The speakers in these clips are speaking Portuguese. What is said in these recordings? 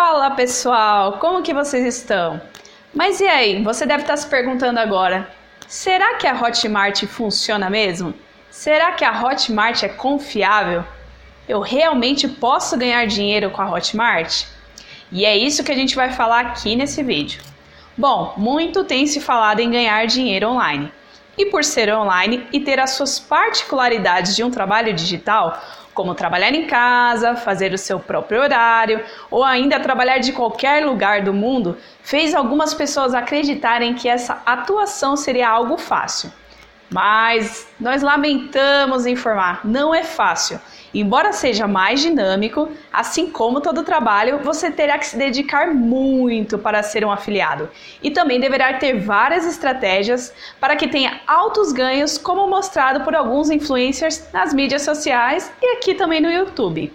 Fala pessoal, como que vocês estão? Mas e aí, você deve estar se perguntando agora: será que a Hotmart funciona mesmo? Será que a Hotmart é confiável? Eu realmente posso ganhar dinheiro com a Hotmart? E é isso que a gente vai falar aqui nesse vídeo. Bom, muito tem se falado em ganhar dinheiro online. E por ser online e ter as suas particularidades de um trabalho digital, como trabalhar em casa, fazer o seu próprio horário ou ainda trabalhar de qualquer lugar do mundo, fez algumas pessoas acreditarem que essa atuação seria algo fácil. Mas nós lamentamos informar, não é fácil. Embora seja mais dinâmico, assim como todo trabalho, você terá que se dedicar muito para ser um afiliado e também deverá ter várias estratégias para que tenha altos ganhos, como mostrado por alguns influencers nas mídias sociais e aqui também no YouTube.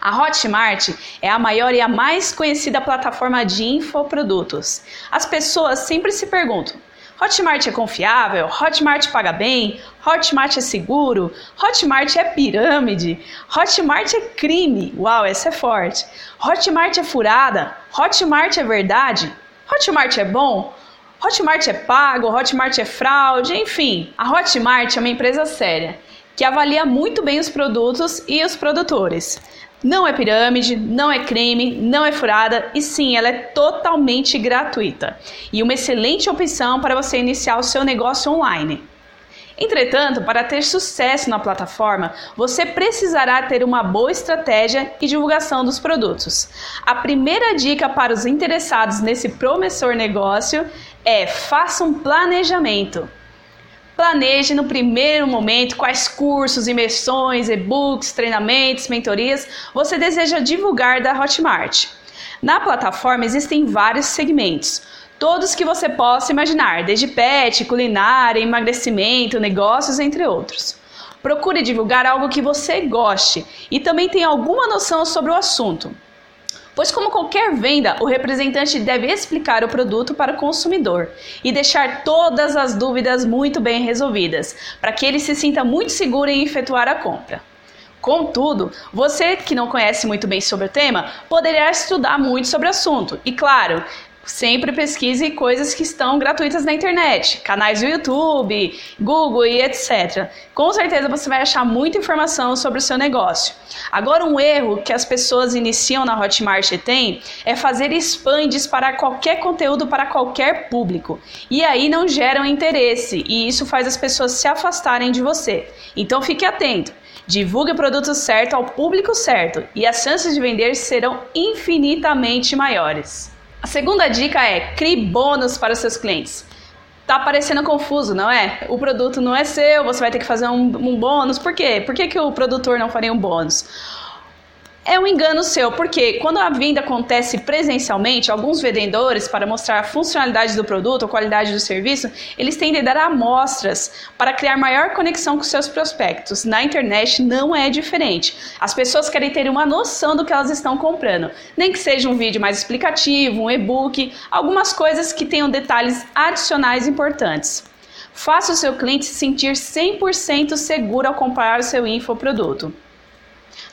A Hotmart é a maior e a mais conhecida plataforma de infoprodutos. As pessoas sempre se perguntam: Hotmart é confiável? Hotmart paga bem? Hotmart é seguro? Hotmart é pirâmide? Hotmart é crime? Uau, essa é forte. Hotmart é furada? Hotmart é verdade? Hotmart é bom? Hotmart é pago? Hotmart é fraude? Enfim, a Hotmart é uma empresa séria que avalia muito bem os produtos e os produtores. Não é pirâmide, não é crime, não é furada e sim, ela é totalmente gratuita e uma excelente opção para você iniciar o seu negócio online. Entretanto, para ter sucesso na plataforma, você precisará ter uma boa estratégia e divulgação dos produtos. A primeira dica para os interessados nesse promissor negócio é faça um planejamento. Planeje no primeiro momento quais cursos, imersões, e-books, treinamentos, mentorias você deseja divulgar da Hotmart. Na plataforma existem vários segmentos, todos que você possa imaginar, desde pet, culinária, emagrecimento, negócios, entre outros. Procure divulgar algo que você goste e também tenha alguma noção sobre o assunto. Pois, como qualquer venda, o representante deve explicar o produto para o consumidor e deixar todas as dúvidas muito bem resolvidas, para que ele se sinta muito seguro em efetuar a compra. Contudo, você que não conhece muito bem sobre o tema poderá estudar muito sobre o assunto e, claro, Sempre pesquise coisas que estão gratuitas na internet, canais do YouTube, Google e etc. Com certeza você vai achar muita informação sobre o seu negócio. Agora, um erro que as pessoas iniciam na Hotmart tem é fazer spam disparar qualquer conteúdo para qualquer público. E aí não geram interesse e isso faz as pessoas se afastarem de você. Então fique atento. Divulgue o produto certo ao público certo e as chances de vender serão infinitamente maiores. A segunda dica é crie bônus para os seus clientes. Tá parecendo confuso, não é? O produto não é seu, você vai ter que fazer um, um bônus. Por quê? Por que, que o produtor não faria um bônus? É um engano seu, porque quando a venda acontece presencialmente, alguns vendedores, para mostrar a funcionalidade do produto, a qualidade do serviço, eles tendem a dar amostras para criar maior conexão com seus prospectos. Na internet não é diferente. As pessoas querem ter uma noção do que elas estão comprando, nem que seja um vídeo mais explicativo, um e-book, algumas coisas que tenham detalhes adicionais importantes. Faça o seu cliente se sentir 100% seguro ao comprar o seu infoproduto.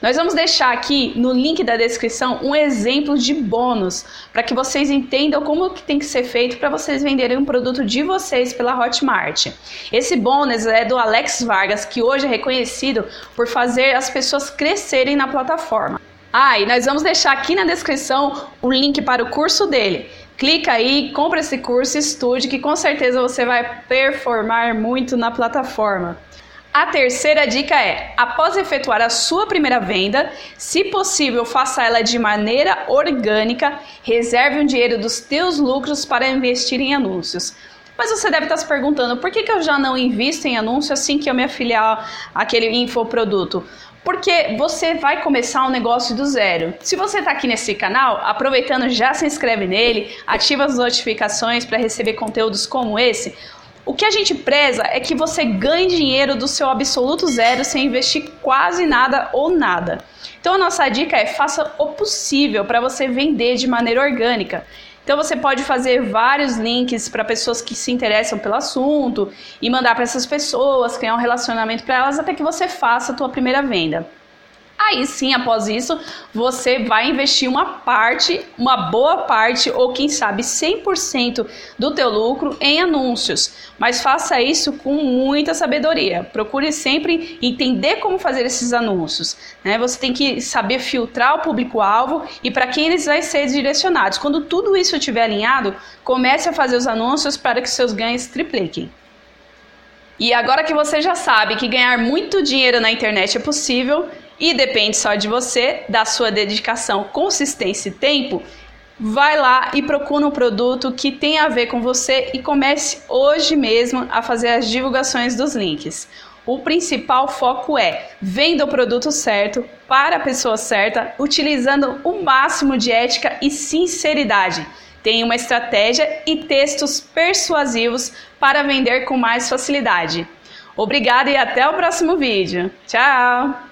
Nós vamos deixar aqui no link da descrição um exemplo de bônus para que vocês entendam como que tem que ser feito para vocês venderem um produto de vocês pela Hotmart. Esse bônus é do Alex Vargas, que hoje é reconhecido por fazer as pessoas crescerem na plataforma. Ah, e nós vamos deixar aqui na descrição o link para o curso dele. Clica aí, compra esse curso, estude, que com certeza você vai performar muito na plataforma. A terceira dica é: após efetuar a sua primeira venda, se possível, faça ela de maneira orgânica, reserve um dinheiro dos teus lucros para investir em anúncios. Mas você deve estar se perguntando por que, que eu já não invisto em anúncio assim que eu me afiliar àquele infoproduto? Porque você vai começar um negócio do zero. Se você está aqui nesse canal, aproveitando, já se inscreve nele, ativa as notificações para receber conteúdos como esse. O que a gente preza é que você ganhe dinheiro do seu absoluto zero sem investir quase nada ou nada. Então a nossa dica é faça o possível para você vender de maneira orgânica. Então você pode fazer vários links para pessoas que se interessam pelo assunto e mandar para essas pessoas, criar um relacionamento para elas até que você faça a tua primeira venda. Aí sim, após isso, você vai investir uma parte, uma boa parte ou quem sabe 100% do teu lucro em anúncios. Mas faça isso com muita sabedoria. Procure sempre entender como fazer esses anúncios. Né? Você tem que saber filtrar o público-alvo e para quem eles vão ser direcionados. Quando tudo isso estiver alinhado, comece a fazer os anúncios para que seus ganhos tripliquem. E agora que você já sabe que ganhar muito dinheiro na internet é possível, e depende só de você, da sua dedicação, consistência e tempo, vai lá e procura um produto que tem a ver com você e comece hoje mesmo a fazer as divulgações dos links. O principal foco é venda o produto certo para a pessoa certa, utilizando o máximo de ética e sinceridade. Tenha uma estratégia e textos persuasivos para vender com mais facilidade. Obrigada e até o próximo vídeo. Tchau!